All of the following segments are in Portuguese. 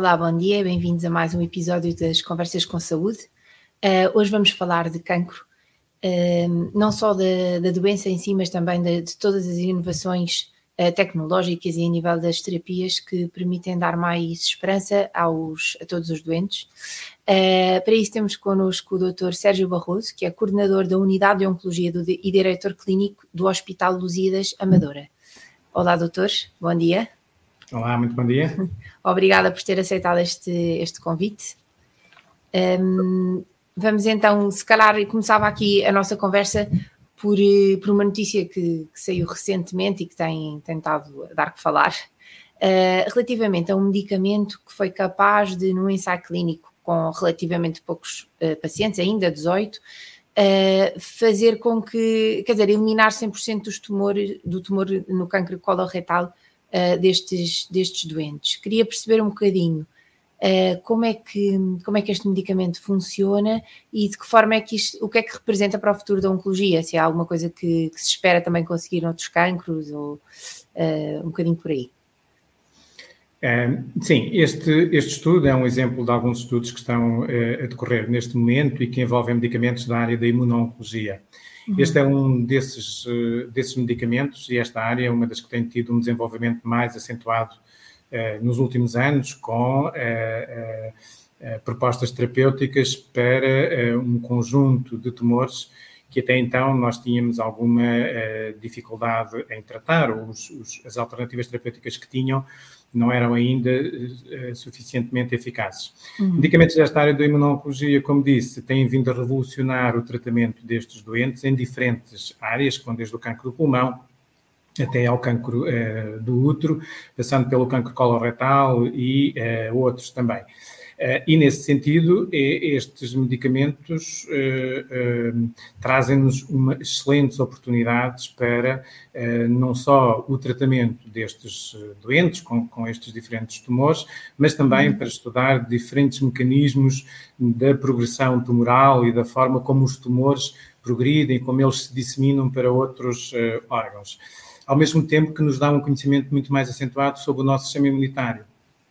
Olá, bom dia, bem-vindos a mais um episódio das Conversas com Saúde. Uh, hoje vamos falar de cancro, uh, não só da, da, doença em si, mas também de, de todas as inovações uh, tecnológicas e a nível das terapias que permitem dar mais esperança aos, a todos os doentes. para isso temos connosco o Dr. Sérgio Barroso, que é coordenador da Unidade de Oncologia do, e diretor clínico do Hospital Lusíadas Amadora. Olá, doutores, bom dia. Olá, muito bom dia. Obrigada por ter aceitado este, este convite. Um, vamos então, se calhar, começava aqui a nossa conversa por, eh, por uma notícia que, que saiu recentemente e que tem tentado dar que falar, uh, relativamente a um medicamento que foi capaz de, num ensaio clínico com relativamente poucos uh, pacientes, ainda 18, uh, fazer com que, quer dizer, eliminar 100% dos tumor, do tumor no câncer coloretal uh, destes, destes doentes. Queria perceber um bocadinho uh, como, é que, como é que este medicamento funciona e de que forma é que isto, o que é que representa para o futuro da oncologia, se há alguma coisa que, que se espera também conseguir noutros cancros ou uh, um bocadinho por aí. Sim, este, este estudo é um exemplo de alguns estudos que estão a decorrer neste momento e que envolvem medicamentos da área da imuno-oncologia. Uhum. Este é um desses, eh, desses medicamentos e esta área é uma das que tem tido um desenvolvimento mais acentuado uh, nos últimos anos, com uh, uh, propostas terapêuticas para um conjunto de tumores que até então nós tínhamos alguma dificuldade em tratar, os, os, as alternativas terapêuticas que tinham não eram ainda uh, suficientemente eficazes. Uhum. Medicamentos desta área da imunologia, como disse, têm vindo a revolucionar o tratamento destes doentes em diferentes áreas, que vão desde o cancro do pulmão até ao cancro uh, do útero, passando pelo cancro coloretal e uh, outros também. Eh, e, nesse sentido, estes medicamentos eh, eh, trazem-nos excelentes oportunidades para não só o tratamento destes doentes com, com estes diferentes tumores, mas também uhum. para estudar diferentes mecanismos da progressão tumoral e da forma como os tumores progridem, como eles se disseminam para outros órgãos. Ao mesmo tempo que nos dá um conhecimento muito mais acentuado sobre o nosso sistema imunitário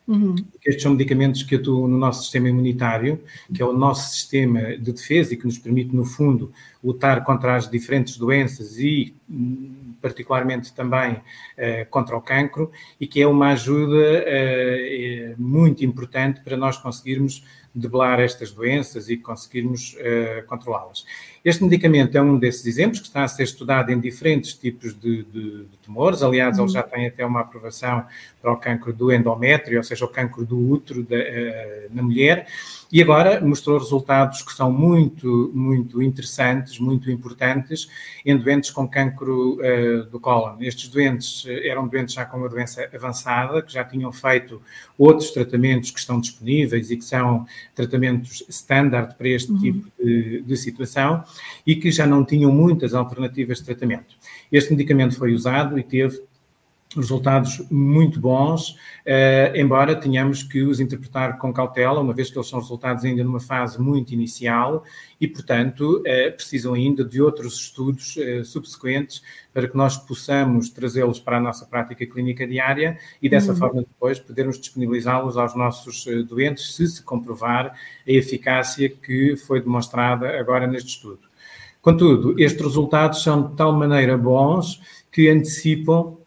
Uhum. Estes são medicamentos que atuam no nosso sistema imunitário, que é o nosso sistema de defesa e que nos permite, no fundo, lutar contra as diferentes doenças e, particularmente, também uh, contra o cancro, e que é uma ajuda uh, muito importante para nós conseguirmos debelar estas doenças e conseguirmos uh, controlá-las. Este medicamento é um desses exemplos que está a ser estudado em diferentes tipos de, de, de tumores. Aliás, uhum. ele já tem até uma aprovação para o cancro do endométrio, ou seja, o cancro do útero da, uh, na mulher. E agora mostrou resultados que são muito, muito interessantes, muito importantes em doentes com cancro uh, do cólon. Estes doentes eram doentes já com uma doença avançada, que já tinham feito outros tratamentos que estão disponíveis e que são tratamentos standard para este uhum. tipo de, de situação e que já não tinham muitas alternativas de tratamento. Este medicamento foi usado e teve resultados muito bons, uh, embora tenhamos que os interpretar com cautela, uma vez que eles são resultados ainda numa fase muito inicial e, portanto, uh, precisam ainda de outros estudos uh, subsequentes para que nós possamos trazê-los para a nossa prática clínica diária e, dessa uhum. forma, depois podermos disponibilizá-los aos nossos doentes se se comprovar a eficácia que foi demonstrada agora neste estudo. Contudo, estes resultados são de tal maneira bons que antecipam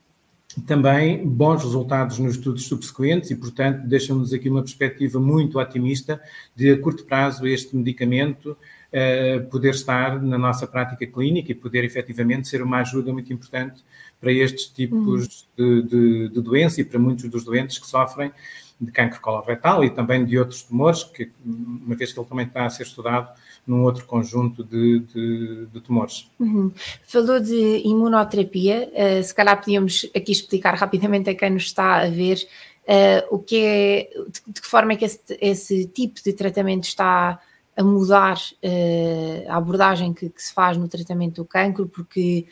também bons resultados nos estudos subsequentes e, portanto, deixam-nos aqui uma perspectiva muito otimista de, a curto prazo, este medicamento uh, poder estar na nossa prática clínica e poder efetivamente ser uma ajuda muito importante para estes tipos uhum. de, de, de doença e para muitos dos doentes que sofrem de cancro coloretal e também de outros tumores, que, uma vez que ele também está a ser estudado num outro conjunto de, de, de tumores. Uhum. Falou de imunoterapia, uh, se calhar podíamos aqui explicar rapidamente a quem nos está a ver uh, o que é, de, de, que forma é que esse, esse, tipo de tratamento está a mudar uh, a abordagem que, que, se faz no tratamento do cancro, porque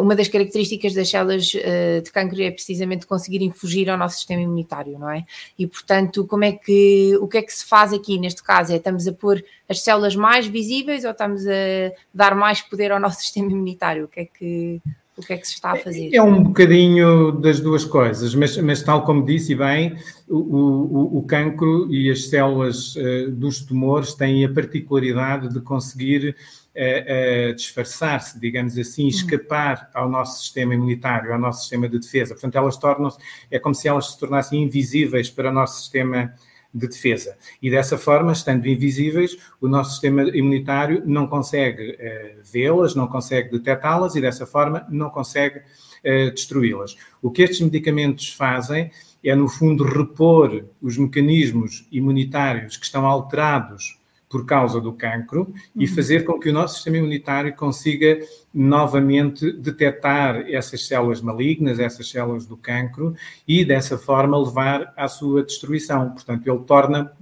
uma das características das células eh, de cancro é precisamente conseguirem fugir ao nosso sistema imunitário, não é? E portanto, como é que o que é que se faz aqui neste caso? É estamos a pôr as células mais visíveis ou estamos a dar mais poder ao nosso sistema imunitário? O que é que O que é que se está a fazer? É um bocadinho das duas coisas, mas, mas tal como disse bem, o, o, o cancro e as células uh, dos tumores têm a particularidade de conseguir uh, uh, disfarçar-se, digamos assim, uhum. escapar ao nosso sistema imunitário, ao nosso sistema de defesa. Portanto, elas tornam-se, é como se elas se tornassem invisíveis para o nosso sistema de defesa. E dessa forma, estando invisíveis, o nosso sistema imunitário não consegue uh, vê-las, não consegue detectá-las e dessa forma não consegue uh, destruí-las. O que estes medicamentos fazem é, no fundo, repor os mecanismos imunitários que estão alterados por causa do cancro e uhum. fazer com que o nosso sistema imunitário consiga novamente detectar essas células malignas, essas células do cancro e dessa forma levar à sua destruição. Portanto, ele torna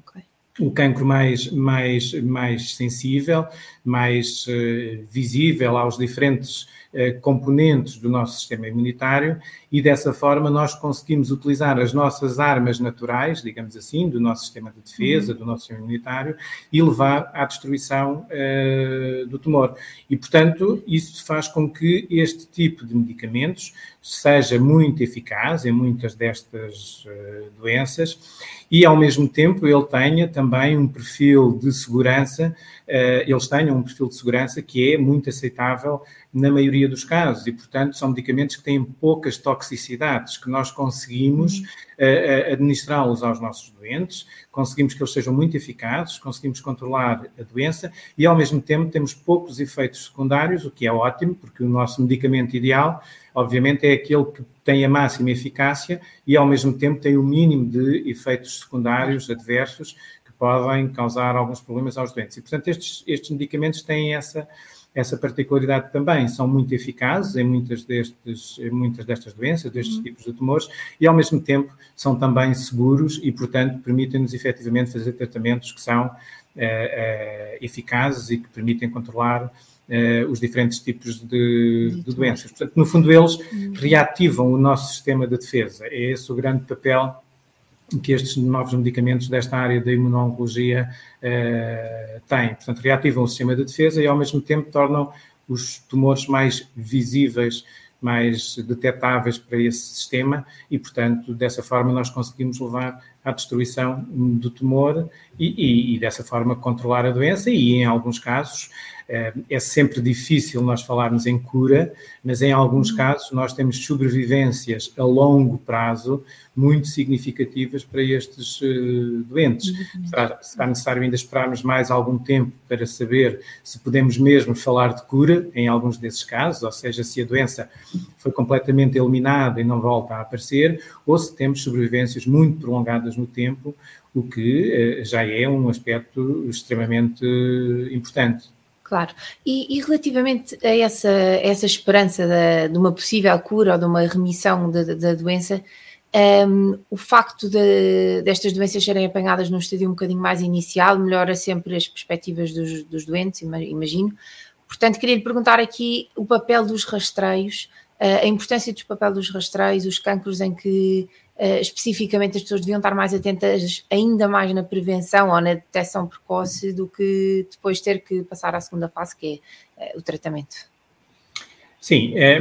o cancro mais, mais, mais sensível, mais uh, visível aos diferentes componentes do nosso sistema imunitário e dessa forma nós conseguimos utilizar as nossas armas naturais, digamos assim, do nosso sistema de defesa, uhum. do nosso sistema imunitário e levar à destruição uh, do tumor. E, portanto, isso faz com que este tipo de medicamentos seja muito eficaz em muitas destas uh, doenças e, ao mesmo tempo, ele tenha também um perfil de segurança, uh, eles tenham um perfil de segurança que é muito aceitável na maioria dos casos, e, portanto, são medicamentos que têm poucas toxicidades, que nós conseguimos uh, administrá-los aos nossos doentes, conseguimos que eles sejam muito eficazes, conseguimos controlar a doença e, ao mesmo tempo, temos poucos efeitos secundários, o que é ótimo, porque o nosso medicamento ideal, obviamente, é aquele que tem a máxima eficácia e, ao mesmo tempo, tem o mínimo de efeitos secundários adversos que podem causar alguns problemas aos doentes. E, portanto, estes, estes medicamentos têm essa essa particularidade também são muito eficazes em muitas, destes, em muitas destas doenças, destes uhum. tipos de tumores, e ao mesmo tempo são também seguros e, portanto, permitem-nos efetivamente fazer tratamentos que são é, é, eficazes e que permitem controlar é, os diferentes tipos de, de, doenças. Portanto, no fundo, eles uhum. reativam o nosso sistema de defesa. É esse o grande papel que estes novos medicamentos desta área da imuno-oncologia eh, têm. Portanto, reativam o sistema de defesa e, ao mesmo tempo, tornam os tumores mais visíveis, mais detectáveis para esse sistema e, portanto, dessa forma nós conseguimos levar à destruição do tumor e, e, e dessa forma controlar a doença e, em alguns casos, é sempre difícil nós falarmos em cura, mas em alguns uhum. casos nós temos sobrevivências a longo prazo muito significativas para estes uh, doentes. Uhum. Será, será, necessário ainda esperarmos mais algum tempo para saber se podemos mesmo falar de cura em alguns desses casos, ou seja, se a doença foi completamente eliminada e não volta a aparecer, ou se temos sobrevivências muito prolongadas no tempo, o que uh, já é um aspecto extremamente importante. Claro. E, e, relativamente a essa, essa esperança de, uma possível cura ou de uma remissão da doença, um, o facto de, destas doenças serem apanhadas num estádio um bocadinho mais inicial melhora sempre as perspectivas dos, dos doentes, imagino. Portanto, queria lhe perguntar aqui o papel dos rastreios, a importância do papel dos rastreios, os cancros em que Uh, especificamente as pessoas deviam estar mais atentas ainda mais na prevenção ou na detecção precoce do que depois ter que passar à segunda fase, que é uh, o tratamento. Sim, é,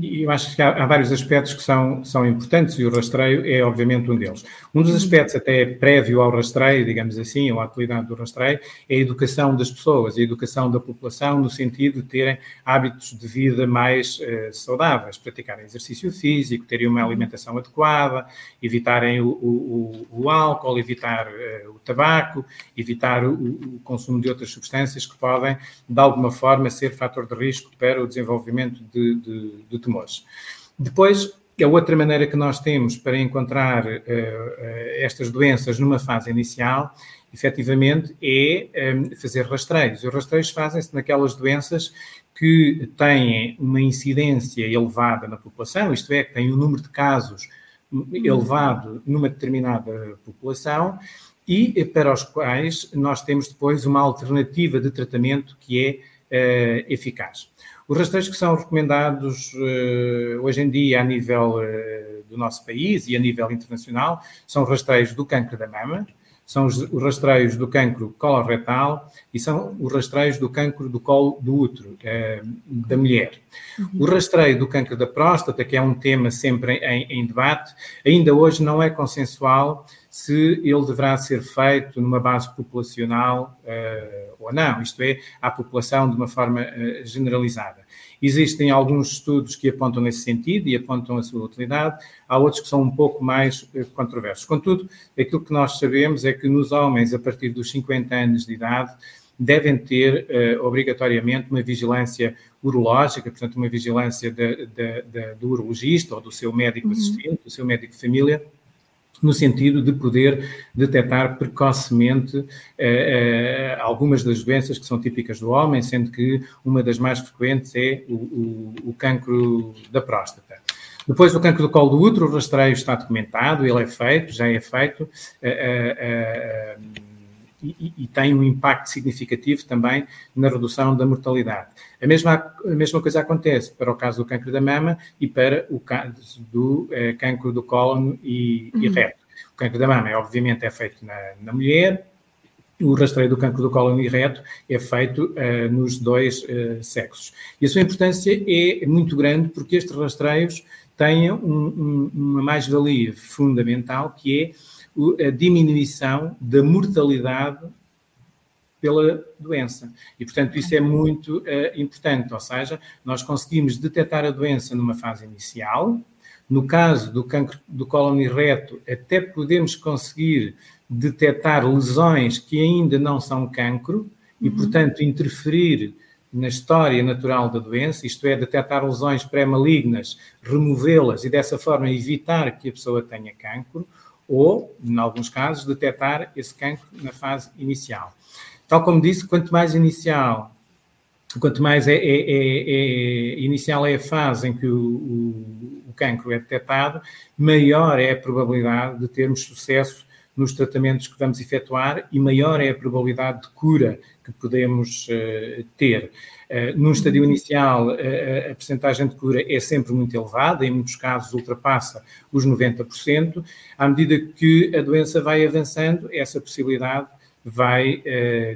eu acho que há, há, vários aspectos que são, são importantes e o rastreio é obviamente um deles. Um dos aspectos até prévio ao rastreio, digamos assim, ou à atividade do rastreio, é a educação das pessoas, a educação da população no sentido de terem hábitos de vida mais eh, saudáveis, praticarem exercício físico, terem uma alimentação adequada, evitarem o, o, o álcool, evitar eh, o tabaco, evitar o, o consumo de outras substâncias que podem, de alguma forma, ser fator de risco para o desenvolvimento de, de, de tumores. Depois, a outra maneira que nós temos para encontrar uh, uh, estas doenças numa fase inicial, efetivamente, é um, fazer rastreios. Os rastreios fazem-se naquelas doenças que têm uma incidência elevada na população, isto é, que têm um número de casos elevado numa determinada população e para os quais nós temos depois uma alternativa de tratamento que é uh, eficaz. Os rastreios que são recomendados uh, hoje em dia a nível uh, do nosso país e a nível internacional são rastreios do câncer da mama, são os, os rastreios do cancro coloretal e são os rastreios do cancro do colo do útero eh, da mulher. Uhum. O rastreio do cancro da próstata, que é um tema sempre em, em debate, ainda hoje não é consensual se ele deverá ser feito numa base populacional uh, ou não, isto é, à população de uma forma uh, generalizada. Existem alguns estudos que apontam nesse sentido e apontam a sua utilidade, há outros que são um pouco mais uh, controversos. Contudo, aquilo que nós sabemos é que nos homens, a partir dos 50 anos de idade, devem ter obrigatoriamente uma vigilância urológica, portanto, uma vigilância de, de, de, do urologista ou do seu médico uhum. assistente, do seu médico de família, no sentido de poder detectar precocemente eh, eh, algumas das doenças que são típicas do homem, sendo que uma das mais frequentes é o, o, o cancro da próstata. Depois, o cancro do colo do útero, o rastreio está documentado, ele é feito, já é feito, eh, e, e, tem um impacto significativo também na redução da mortalidade. A mesma, a mesma coisa acontece para o caso do cancro da mama e para o caso do eh, cancro do cólon e, uhum. e, reto. O cancro da mama, é, obviamente, é feito na, na mulher, o rastreio do cancro do cólon e reto é feito uh, nos dois uh, sexos. E a sua importância é muito grande porque estes rastreios têm um, um, uma mais-valia fundamental que é a diminuição da mortalidade pela doença. E, portanto, isso é muito uh, importante, ou seja, nós conseguimos detectar a doença numa fase inicial. No caso do cancro do cólon reto, até podemos conseguir detectar lesões que ainda não são cancro e, uhum. portanto, interferir na história natural da doença, isto é, detectar lesões pré-malignas, removê-las e, dessa forma, evitar que a pessoa tenha cancro ou, em alguns casos, detectar esse cancro na fase inicial. Tal como disse, quanto mais inicial, quanto mais é, é, é, é inicial é a fase em que o, o, o cancro é detectado, maior é a probabilidade de termos sucesso nos tratamentos que vamos efetuar e maior é a probabilidade de cura que podemos uh, ter. Uh, num estadio inicial, uh, a percentagem de cura é sempre muito elevada, em muitos casos ultrapassa os 90%. À medida que a doença vai avançando, essa possibilidade vai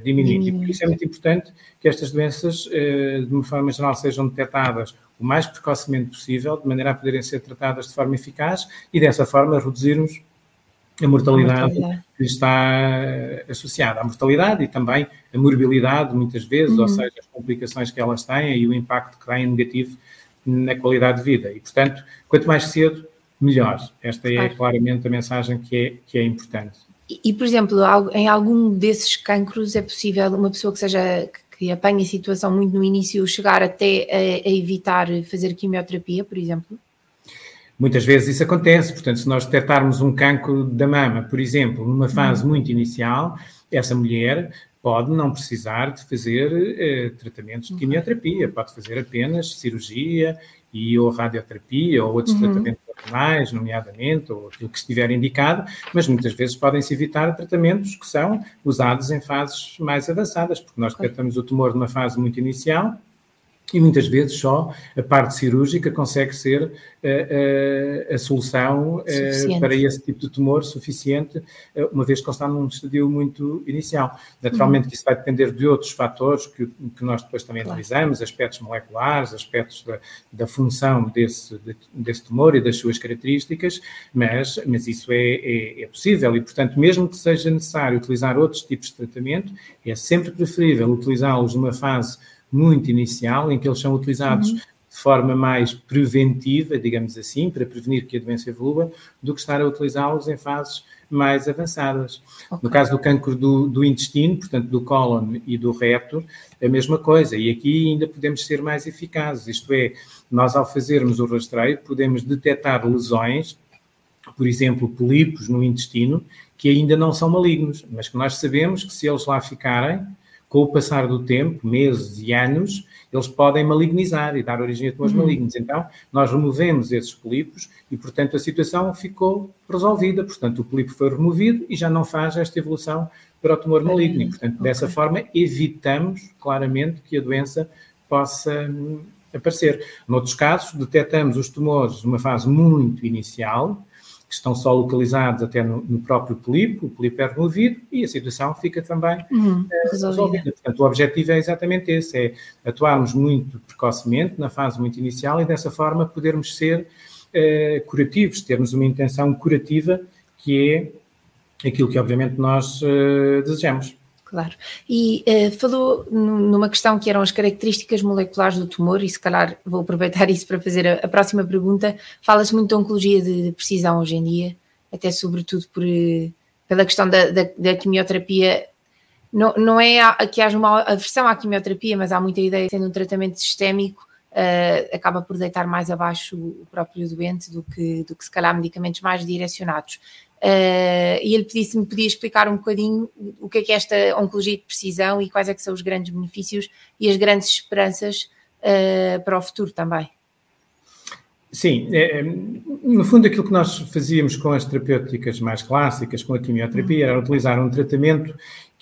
diminuindo. E por isso é muito importante que estas doenças, de uma forma geral, sejam detectadas o mais precocemente possível, de maneira a poderem ser tratadas de forma eficaz e, dessa forma, reduzirmos a mortalidade, a mortalidade, que está associada à mortalidade e também a morbilidade, muitas vezes, uhum. ou seja, as complicações que elas têm e o impacto que têm negativo na qualidade de vida. E, portanto, quanto mais cedo, melhor. Esta é claro. claramente a mensagem que é, que é importante. E, e, por exemplo, em algum desses cancros é possível uma pessoa que seja que apanhe a situação muito no início chegar até a, a evitar fazer quimioterapia, por exemplo? Muitas vezes isso acontece, portanto, se nós detectarmos um cancro da mama, por exemplo, numa fase muito inicial, essa mulher pode não precisar de fazer eh, tratamentos de quimioterapia, pode fazer apenas cirurgia e ou radioterapia ou outros uhum. tratamentos hormonais, nomeadamente, ou aquilo que estiver indicado, mas muitas vezes podem-se evitar tratamentos que são usados em fases mais avançadas, porque nós detectamos o tumor numa fase muito inicial e muitas vezes só a parte cirúrgica consegue ser uh, uh, a solução uh, para esse tipo de tumor suficiente, uma vez que ele está num estadio muito inicial. Naturalmente, uhum. isso vai depender de outros fatores que, que nós depois também claro. analisamos, aspectos moleculares, aspectos da, da função desse, de, desse tumor e das suas características, mas, mas isso é, é, é possível e, portanto, mesmo que seja necessário utilizar outros tipos de tratamento, é sempre preferível utilizá-los numa fase muito inicial, em que eles são utilizados uhum. de forma mais preventiva, digamos assim, para prevenir que a doença evolua, do que estar a utilizá-los em fases mais avançadas. Okay. No caso do cancro do, do, intestino, portanto do cólon e do reto, a mesma coisa. E aqui ainda podemos ser mais eficazes, isto é, nós ao fazermos o rastreio podemos detectar lesões, por exemplo, polipos no intestino, que ainda não são malignos, mas que nós sabemos que se eles lá ficarem, com o passar do tempo, meses e anos, eles podem malignizar e dar origem a tumores uhum. malignos. Então, nós removemos esses polipos e, portanto, a situação ficou resolvida. Portanto, o polipo foi removido e já não faz esta evolução para o tumor maligno. E, portanto, okay. dessa forma, evitamos claramente que a doença possa hum, aparecer. Noutros casos, detectamos os tumores numa fase muito inicial, que estão só localizados até no, no próprio polipo, o polipo é removido e a situação fica também uhum, uh, resolvida. Portanto, o objetivo é exatamente esse, é atuarmos muito precocemente, na fase muito inicial, e dessa forma podermos ser uh, curativos, termos uma intenção curativa que é aquilo que obviamente nós uh, desejamos. Claro. E uh, falou numa questão que eram as características moleculares do tumor, e se calhar vou aproveitar isso para fazer a, a próxima pergunta. Fala-se muito de oncologia de precisão hoje em dia, até sobretudo por, eh, pela questão da, da, da quimioterapia. Não, não é a, que haja uma aversão à quimioterapia, mas há muita ideia de sendo um tratamento sistémico, uh, acaba por deitar mais abaixo o próprio doente do que, do que se calhar medicamentos mais direcionados. Uh, e ele pedisse se me podia explicar um bocadinho o que é que é esta oncologia de precisão e quais é que são os grandes benefícios e as grandes esperanças uh, para o futuro também. Sim, é, no fundo aquilo que nós fazíamos com as terapêuticas mais clássicas, com a quimioterapia, era utilizar um tratamento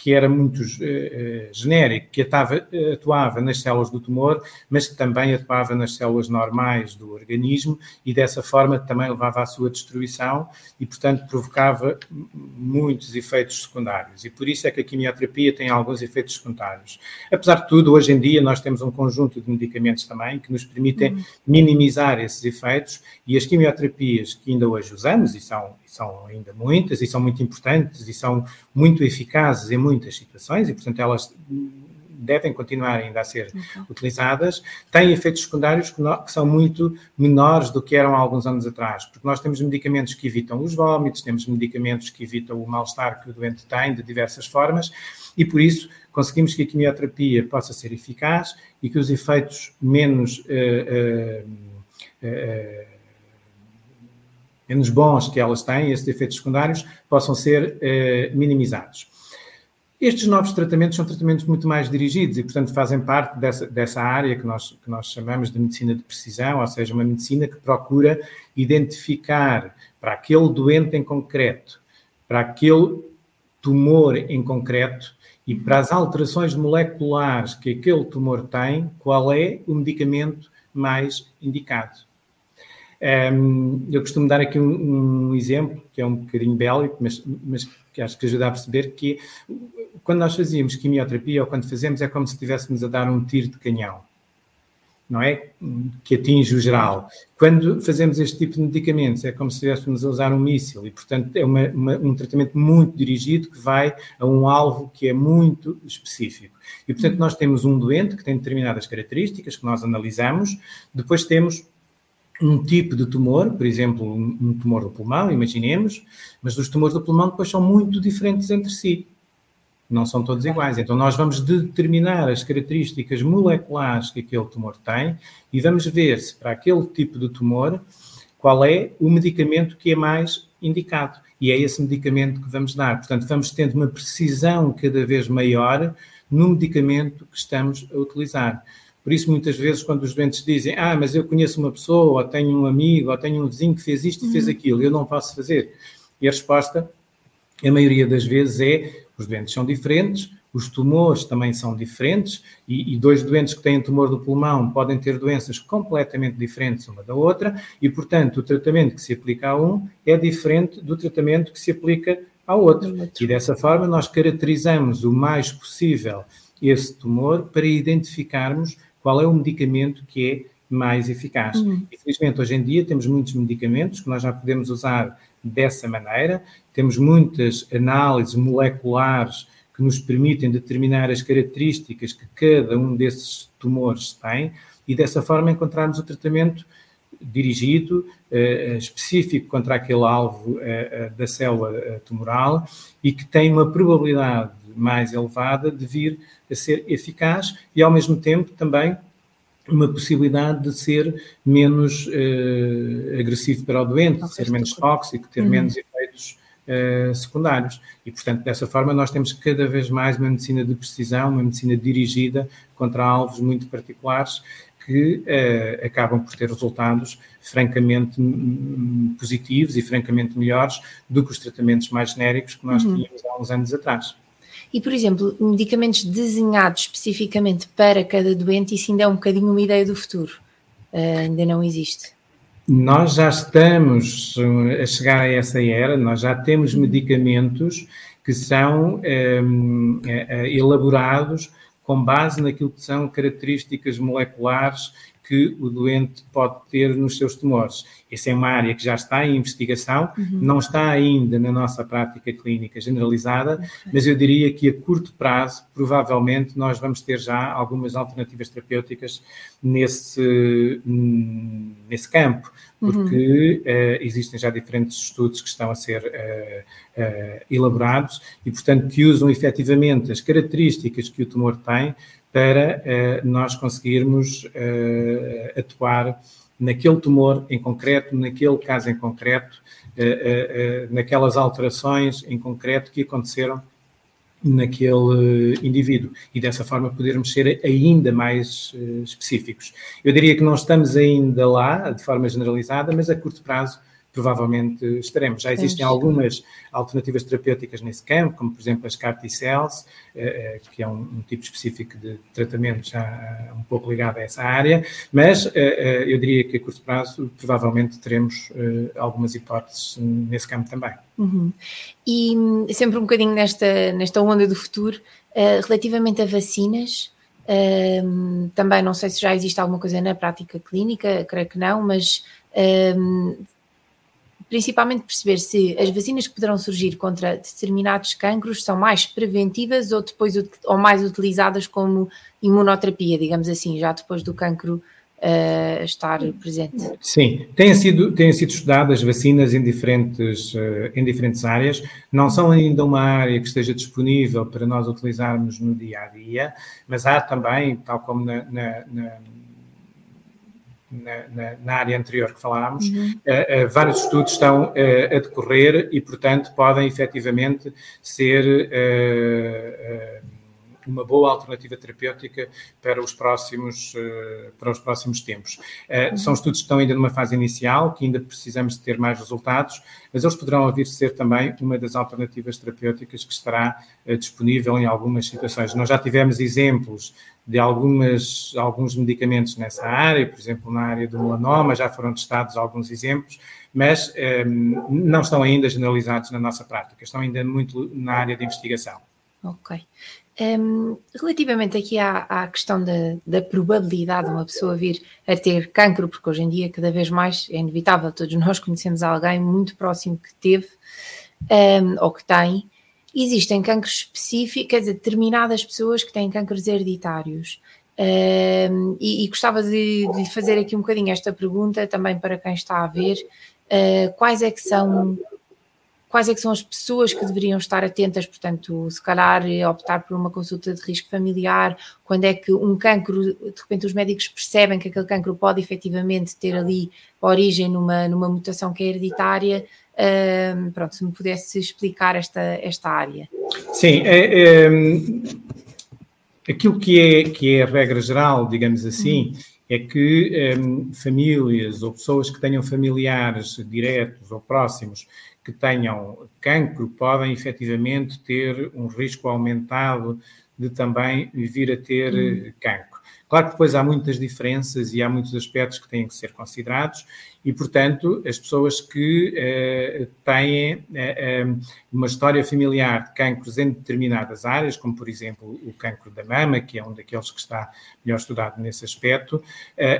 que era muito uh, genérico, que atuava, atuava, nas células do tumor, mas que também atuava nas células normais do organismo e dessa forma também levava à sua destruição e, portanto, provocava muitos efeitos secundários. E por isso é que a quimioterapia tem alguns efeitos secundários. Apesar de tudo, hoje em dia nós temos um conjunto de medicamentos também que nos permitem uhum. minimizar esses efeitos e as quimioterapias que ainda hoje usamos, e são são ainda muitas e são muito importantes e são muito eficazes em muitas situações e, portanto, elas devem continuar ainda a ser utilizadas, têm efeitos secundários que, que, são muito menores do que eram há alguns anos atrás, porque nós temos medicamentos que evitam os vômitos, temos medicamentos que evitam o mal-estar que o doente tem de diversas formas, e por isso conseguimos que a quimioterapia possa ser eficaz e que os efeitos menos uh, uh, uh, menos bons que elas têm, esses efeitos secundários, possam ser eh, minimizados. Estes novos tratamentos são tratamentos muito mais dirigidos e, portanto, fazem parte dessa, dessa área que nós, que nós chamamos de medicina de precisão, ou seja, uma medicina que procura identificar para aquele doente em concreto, para aquele tumor em concreto e para as alterações moleculares que aquele tumor tem, qual é o medicamento mais indicado. Um, eu costumo dar aqui um, um, exemplo, que é um bocadinho bélico, mas, mas que acho que ajuda a perceber que quando nós fazíamos quimioterapia ou quando fazemos é como se estivéssemos a dar um tiro de canhão, não é? Que atinge o geral. Quando fazemos este tipo de medicamentos é como se estivéssemos a usar um míssil e, portanto, é uma, uma, um tratamento muito dirigido que vai a um alvo que é muito específico. E, portanto, nós temos um doente que tem determinadas características que nós analisamos, depois temos um tipo de tumor, por exemplo, um tumor do pulmão, imaginemos, mas os tumores do pulmão depois são muito diferentes entre si. Não são todos iguais. Então, nós vamos determinar as características moleculares que aquele tumor tem e vamos ver se para aquele tipo de tumor qual é o medicamento que é mais indicado. E é esse medicamento que vamos dar. Portanto, vamos tendo uma precisão cada vez maior no medicamento que estamos a utilizar. Por isso, muitas vezes, quando os doentes dizem, ah, mas eu conheço uma pessoa, ou tenho um amigo, ou tenho um vizinho que fez isto e fez uhum. aquilo, eu não posso fazer. E a resposta, a maioria das vezes, é: os doentes são diferentes, os tumores também são diferentes, e, e, dois doentes que têm tumor do pulmão podem ter doenças completamente diferentes uma da outra, e, portanto, o tratamento que se aplica a um é diferente do tratamento que se aplica ao outro. E dessa forma, nós caracterizamos o mais possível esse tumor para identificarmos qual é o medicamento que é mais eficaz. Uhum. Infelizmente, hoje em dia temos muitos medicamentos que nós já podemos usar dessa maneira, temos muitas análises moleculares que nos permitem determinar as características que cada um desses tumores tem e dessa forma encontrarmos o tratamento dirigido, uh, específico contra aquele alvo uh, uh, da célula tumoral e que tem uma probabilidade mais elevada de vir a ser eficaz e, ao mesmo tempo, também uma possibilidade de ser menos uh, agressivo para o doente, de ser menos tóxico, ter uhum. menos efeitos uh, secundários. E, portanto, dessa forma, nós temos cada vez mais uma medicina de precisão, uma medicina dirigida contra alvos muito particulares que uh, acabam por ter resultados francamente positivos e francamente melhores do que os tratamentos mais genéricos que nós uhum. tínhamos há uns anos atrás. E, por exemplo, medicamentos desenhados especificamente para cada doente, isso ainda é um bocadinho uma ideia do futuro. Uh, ainda não existe. nós já estamos a chegar a essa era, nós já temos medicamentos que são um, elaborados com base naquilo que são características moleculares que o doente pode ter nos seus tumores. Essa é uma área que já está em investigação, uhum. não está ainda na nossa prática clínica generalizada, mas eu diria que a curto prazo, provavelmente, nós vamos ter já algumas alternativas terapêuticas nesse, nesse campo, porque uhum. uh, existem já diferentes estudos que estão a ser uh, uh, elaborados e, portanto, que usam efetivamente as características que o tumor tem para nós conseguirmos atuar naquele tumor em concreto, naquele caso em concreto, eh, eh, eh, naquelas alterações em concreto que aconteceram naquele indivíduo e dessa forma podermos ser ainda mais específicos. Eu diria que não estamos ainda lá de forma generalizada, mas a curto prazo provavelmente estaremos. Já existem algumas alternativas terapêuticas nesse campo, como por exemplo as CAR T-cells, eh, eh, que é um, tipo específico de tratamento já eh, um pouco ligado a essa área, mas eu diria que a curto prazo provavelmente teremos algumas hipóteses nesse campo também. Uhum. E hum, sempre um bocadinho nesta, nesta onda do futuro, relativamente a vacinas, hum, também não sei se já existe alguma coisa na prática clínica, creio que não, mas um, principalmente perceber se as vacinas que poderão surgir contra determinados cancros são mais preventivas ou depois ou mais utilizadas como imunoterapia, digamos assim, já depois do cancro uh, estar presente. Sim, têm sido, têm sido estudadas vacinas em diferentes, uh, em diferentes áreas, não são ainda uma área que esteja disponível para nós utilizarmos no dia a dia, mas há também, tal como na, na, na na, na, na, área anterior que falámos, uhum. uh, uh, vários estudos estão uh, a decorrer e, portanto, podem efetivamente ser uma boa alternativa terapêutica para os próximos, para os próximos tempos. Uhum. São estudos que estão ainda numa fase inicial, que ainda precisamos de ter mais resultados, mas eles poderão vir ser também uma das alternativas terapêuticas que estará disponível em algumas situações. Nós já tivemos exemplos de algumas, alguns medicamentos nessa área, por exemplo, na área do melanoma, já foram testados alguns exemplos, mas ehm, não estão ainda generalizados na nossa prática, estão ainda muito na área de investigação. Ok. Um, relativamente aqui à, à questão da, da, probabilidade de uma pessoa vir a ter cancro, porque hoje em dia cada vez mais é inevitável, todos nós conhecemos alguém muito próximo que teve um, ou que tem, existem cancros específicos, quer dizer, determinadas pessoas que têm cancros hereditários. Um, e, e, gostava de, de, fazer aqui um bocadinho esta pergunta também para quem está a ver. Uh, quais é que são quais é que são as pessoas que deveriam estar atentas, portanto, se calhar optar por uma consulta de risco familiar, quando é que um cancro, de repente os médicos percebem que aquele cancro pode efetivamente ter ali origem numa, numa mutação que é hereditária, Uh, pronto, se me pudesse explicar esta, esta área. Sim, é, é, aquilo que é, que é a regra geral, digamos assim, uhum. é que um, famílias ou pessoas que tenham familiares diretos ou próximos que tenham cancro podem efetivamente ter um risco aumentado de também vir a ter uhum. cancro. Claro que depois há muitas diferenças e há muitos aspectos que têm que ser considerados e, portanto, as pessoas que eh, têm eh, eh, uma história familiar de cancros em determinadas áreas, como, por exemplo, o cancro da mama, que é um daqueles que está melhor estudado nesse aspecto,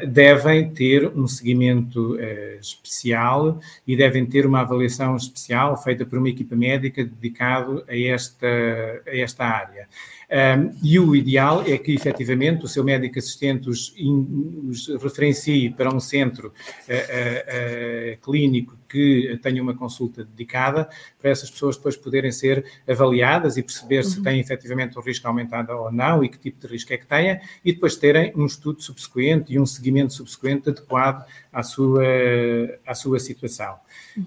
devem ter um seguimento especial e devem ter uma avaliação especial feita por uma equipa médica dedicado a esta, a esta área. Um, e o ideal é que, efetivamente, o seu médico assistente os, os referencie para um centro uh, uh, clínico que tenha uma consulta dedicada, para essas pessoas depois poderem ser avaliadas e perceber uhum. se têm efetivamente um risco aumentado ou não e que tipo de risco é que têm, e depois terem um estudo subsequente e um seguimento subsequente adequado à sua, à sua situação.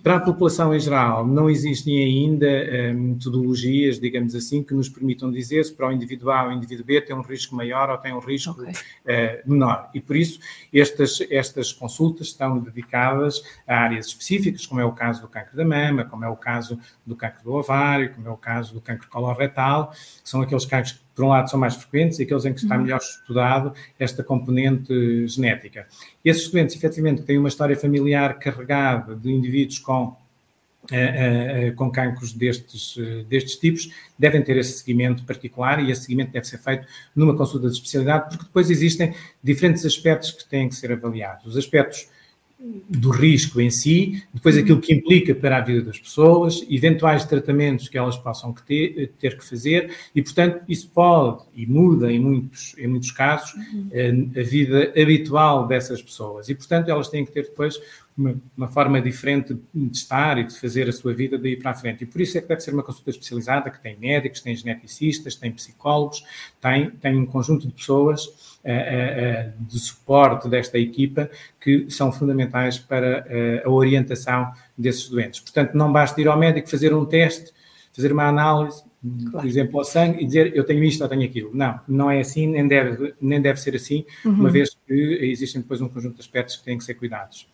Para a população em geral, não existem ainda uh, metodologias, digamos assim, que nos permitam dizer se para o indivíduo A ou o indivíduo B tem um risco maior ou tem um risco okay. uh, menor. E por isso estas, estas consultas estão dedicadas a áreas específicas características, como é o caso do cancro da mama, como é o caso do cancro do ovário, como é o caso do cancro coloretal, que são aqueles cancros que, por um lado, são mais frequentes e aqueles em que está uhum. melhor estudado esta componente genética. E esses doentes, efetivamente, têm uma história familiar carregada de indivíduos com Uh, uh, com cancros destes, destes tipos, devem ter esse seguimento particular e esse seguimento deve ser feito numa consulta de especialidade, porque depois existem diferentes aspectos que têm que ser avaliados. Os aspectos do risco em si, depois aquilo que implica para a vida das pessoas, eventuais tratamentos que elas possam ter, ter que fazer, e portanto isso pode e muda em muitos, em muitos casos a, a vida habitual dessas pessoas, e portanto elas têm que ter depois uma, uma, forma diferente de estar e de fazer a sua vida daí para a frente. E por isso é que deve ser uma consulta especializada que tem médicos, tem geneticistas, tem psicólogos, tem, tem um conjunto de pessoas de suporte desta equipa que são fundamentais para a orientação desses doentes. Portanto, não basta ir ao médico fazer um teste, fazer uma análise, claro. por exemplo, ao sangue e dizer eu tenho isto ou tenho aquilo. Não, não é assim, nem deve, nem deve ser assim, uhum. uma vez que existem depois um conjunto de aspectos que têm que ser cuidados.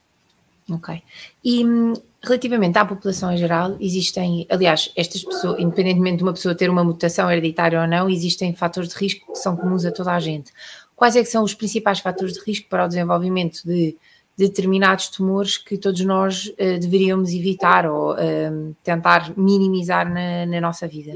Ok. E hum, relativamente à população em geral, existem, aliás, estas pessoas, independentemente de uma pessoa ter uma mutação hereditária ou não, existem fatores de risco que são comuns a toda a gente. Quais é são os principais fatores de risco para o desenvolvimento de determinados tumores que todos nós uh, deveríamos evitar ou uh, tentar minimizar na, na, nossa vida?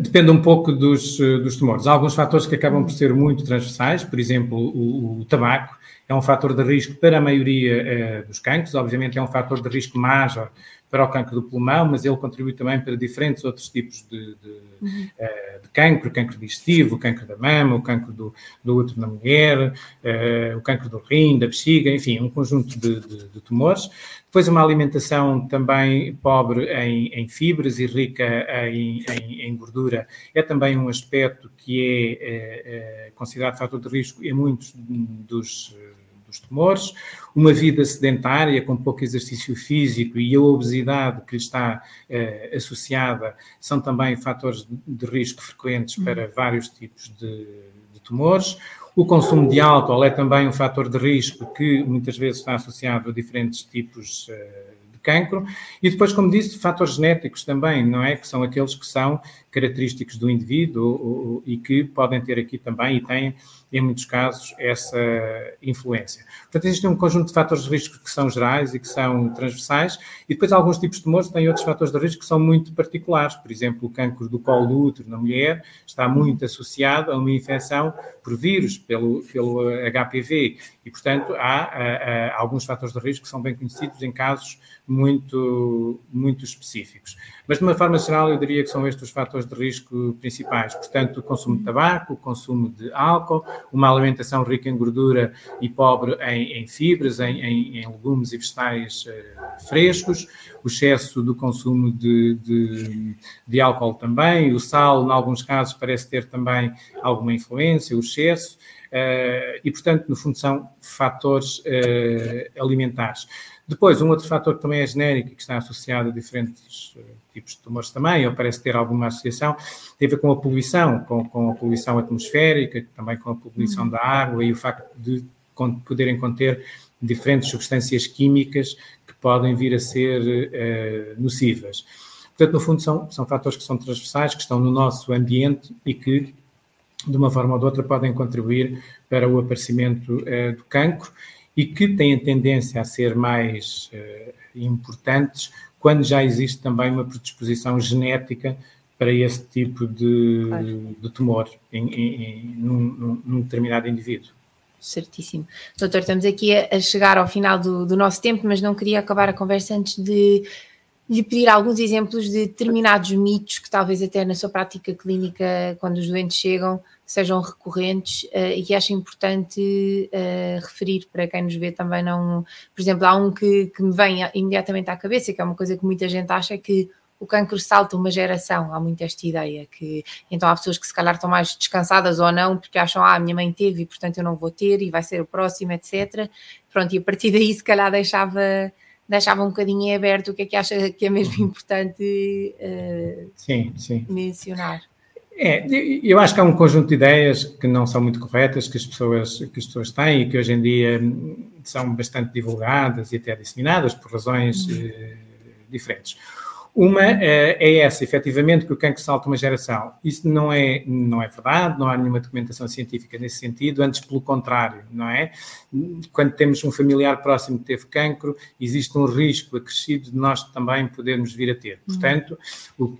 Depende um pouco dos, eh, dos tumores. Há alguns fatores que acabam por ser muito transversais, por exemplo, o, o tabaco é um fator de risco para a maioria eh, dos cancros, obviamente é um fator de risco major para o cancro do pulmão, mas ele contribui também para diferentes outros tipos de, de, uhum. uh, de cancro, cancro digestivo, o cancro da mama, o cancro do, do útero na mulher, uh, o cancro do rim, da bexiga, enfim, um conjunto de, de, tumores. Depois uma alimentação também pobre em, em fibras e rica em, em, em, gordura é também um aspecto que é, é, é considerado fator de risco em muitos dos dos tumores, uma vida sedentária com pouco exercício físico e a obesidade que lhe está eh, associada são também fatores de risco frequentes uhum. para vários tipos de, de tumores. O consumo de álcool é também um fator de risco que muitas vezes está associado a diferentes tipos uh, de cancro. E depois, como disse, fatores genéticos também, não é? Que são aqueles que são característicos do indivíduo e que podem ter aqui também e têm em muitos casos, essa influência. Portanto, existe um conjunto de fatores de risco que são gerais e que são transversais, e depois alguns tipos de tumores têm outros fatores de risco que são muito particulares. Por exemplo, o cancro do colo do útero na mulher está muito associado a uma infecção por vírus, pelo, pelo HPV, e, portanto, há, há, há alguns fatores de risco que são bem conhecidos em casos muito, muito específicos. Mas, de uma forma geral, eu diria que são estes os fatores de risco principais. Portanto, o consumo de tabaco, o consumo de álcool, uma alimentação rica em gordura e pobre em, em fibras, em, em, em, legumes e vegetais uh, frescos, o excesso do consumo de, de, de, álcool também, o sal, em alguns casos, parece ter também alguma influência, o excesso, uh, e, portanto, no fundo, são fatores uh, alimentares. Depois, um outro fator que também é genérico e que está associado a diferentes uh, tipos de tumores também, ou parece ter alguma associação, tem a ver com a poluição, com, com a poluição atmosférica, também com a poluição uhum. da água e o facto de poderem conter diferentes substâncias químicas que podem vir a ser uh, nocivas. Portanto, no fundo, são, são fatores que são transversais, que estão no nosso ambiente e que, de uma forma ou de outra, podem contribuir para o aparecimento uh, do cancro e que têm tendência a ser mais uh, importantes quando já existe também uma predisposição genética para esse tipo de, claro. de tumor em, em, em num, num, determinado indivíduo. Certíssimo. Doutor, estamos aqui a, chegar ao final do, do, nosso tempo, mas não queria acabar a conversa antes de lhe pedir alguns exemplos de determinados mitos que talvez até na sua prática clínica, quando os doentes chegam, sejam recorrentes uh, e que acho importante uh, referir para quem nos vê também não. Por exemplo, há um que, que me vem imediatamente à cabeça, que é uma coisa que muita gente acha que o cancro salta uma geração, há muito esta ideia que então há pessoas que se calhar estão mais descansadas ou não, porque acham, ah, a minha mãe teve e portanto eu não vou ter e vai ser o próximo, etc. Pronto, e a partir daí se calhar deixava, deixava um bocadinho em aberto o que é que acha que é mesmo importante uh, sim, sim. mencionar. É, eu acho que há um conjunto de ideias que não são muito corretas, que as pessoas, que as pessoas têm e que hoje em dia são bastante divulgadas e até disseminadas por razões uhum. diferentes. Uma é, é essa, efetivamente, que o cancro salta uma geração. Isso não é, não é verdade, não há nenhuma documentação científica nesse sentido, antes pelo contrário, não é? Quando temos um familiar próximo que teve cancro, existe um risco acrescido de nós também podermos vir a ter. Uhum. Portanto,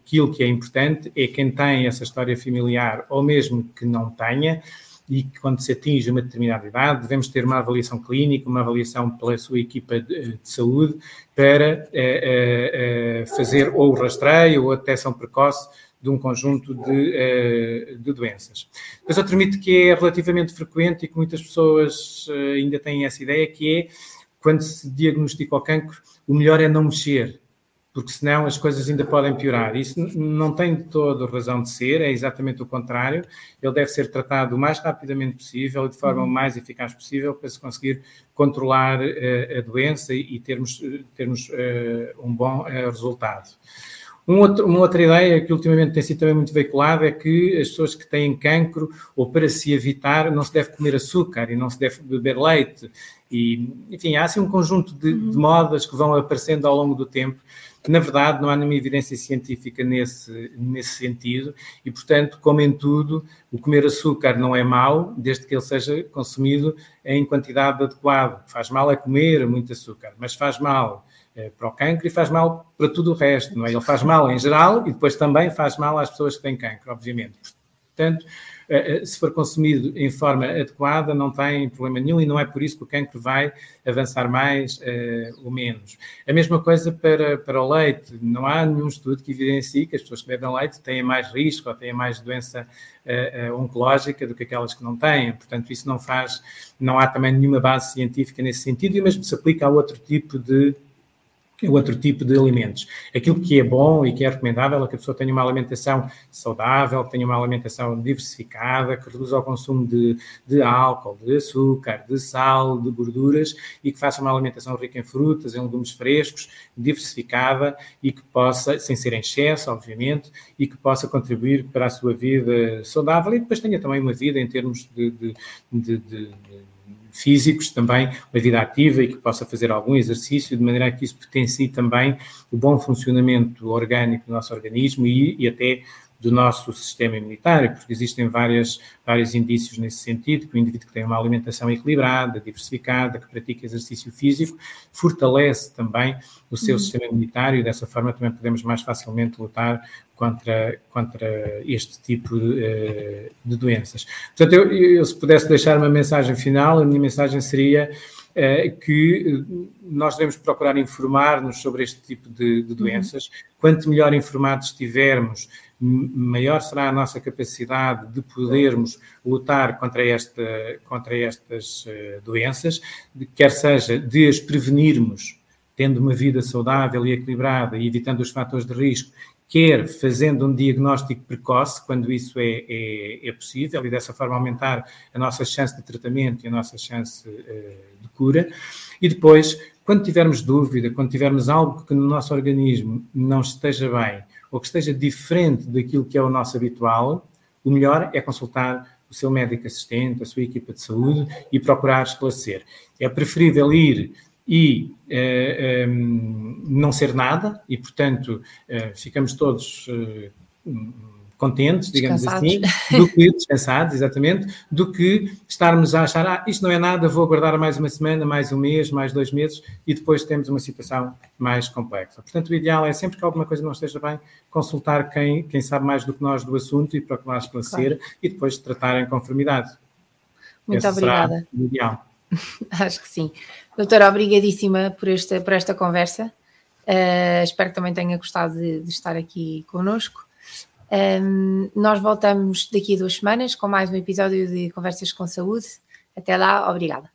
aquilo que é importante é quem tem essa história familiar, ou mesmo que não tenha, e que quando se atinge uma determinada idade devemos ter uma avaliação clínica, uma avaliação pela sua equipa de, de saúde para é, é, fazer ou o rastreio ou a detecção precoce de um conjunto de, de doenças. Mas outro mito que é relativamente frequente e que muitas pessoas ainda têm essa ideia, que é quando se diagnostica o cancro, o melhor é não mexer, porque senão as coisas ainda podem piorar. Isso não tem de todo razão de ser, é exatamente o contrário. Ele deve ser tratado o mais rapidamente possível e de forma o mais eficaz possível para se conseguir controlar uh, a doença e, e termos, termos uh, um bom uh, resultado. Um outro, uma outra ideia que ultimamente tem sido também muito veiculada é que as pessoas que têm cancro, ou para se evitar, não se deve comer açúcar e não se deve beber leite. E, enfim, há assim um conjunto de, de uhum. modas que vão aparecendo ao longo do tempo na verdade, não há nenhuma evidência científica nesse, nesse sentido e, portanto, como em tudo, o comer açúcar não é mau, desde que ele seja consumido em quantidade adequada. Faz mal a comer muito açúcar, mas faz mal eh, para o cancro e faz mal para tudo o resto, não é? Ele faz mal em geral e depois também faz mal às pessoas que têm cancro, obviamente. Portanto, se for consumido em forma adequada, não tem problema nenhum e não é por isso que o cancro vai avançar mais uh, ou menos. A mesma coisa para, para o leite. Não há nenhum estudo que evidencie que as pessoas que bebem leite têm mais risco ou têm mais doença oncológica do que aquelas que não têm. Portanto, isso não faz, não há também nenhuma base científica nesse sentido e mesmo se aplica a outro tipo de é outro tipo de alimentos. Aquilo que é bom e que é recomendável é que a pessoa tenha uma alimentação saudável, que tenha uma alimentação diversificada, que reduza o consumo de, de álcool, de açúcar, de sal, de gorduras e que faça uma alimentação rica em frutas, em legumes frescos, diversificada e que possa, sem ser em excesso, obviamente, e que possa contribuir para a sua vida saudável e depois tenha também uma vida em termos de, de, de físicos também, uma vida ativa e que possa fazer algum exercício, de maneira que isso potencie também o bom funcionamento orgânico do nosso organismo e, e até do nosso sistema imunitário, porque existem várias, vários indícios nesse sentido, que o indivíduo que tem uma alimentação equilibrada, diversificada, que pratica exercício físico, fortalece também o seu uhum. sistema imunitário e dessa forma também podemos mais facilmente lutar contra, contra este tipo de, eh, de doenças. Portanto, eu, eu, se pudesse deixar uma mensagem final, a minha mensagem seria que nós devemos procurar informar-nos sobre este tipo de, de uhum. doenças. Uhum. Quanto melhor informados estivermos, maior será a nossa capacidade de podermos lutar contra, esta, contra estas uh, doenças, quer seja de as prevenirmos, tendo uma vida saudável e equilibrada e evitando os fatores de risco, quer fazendo um diagnóstico precoce, quando isso é, é, é possível, e dessa forma aumentar a nossa chance de tratamento e a nossa chance uh, cura, e depois, quando tivermos dúvida, quando tivermos algo que no nosso organismo não esteja bem, ou que esteja diferente daquilo que é o nosso habitual, o melhor é consultar o seu médico assistente, a sua equipa de saúde e procurar esclarecer. É preferível ir e eh, ehm, não ser nada, e portanto uh, ficamos todos uh, contentes, digamos assim, do que descansados, exatamente, do que estarmos a achar, ah, isto não é nada, vou aguardar mais uma semana, mais um mês, mais dois meses, e depois temos uma situação mais complexa. Portanto, o ideal é sempre que alguma coisa não esteja bem, consultar quem, quem sabe mais do que nós do assunto e procurar esclarecer claro. e depois tratar em conformidade. Muito Esse obrigada. o ideal. Acho que sim. Doutora, obrigadíssima por esta, por esta conversa. Uh, espero que também tenha gostado de, de estar aqui conosco. Um, nós voltamos daqui a duas semanas com mais um episódio de Conversas com Saúde. Até lá, obrigada.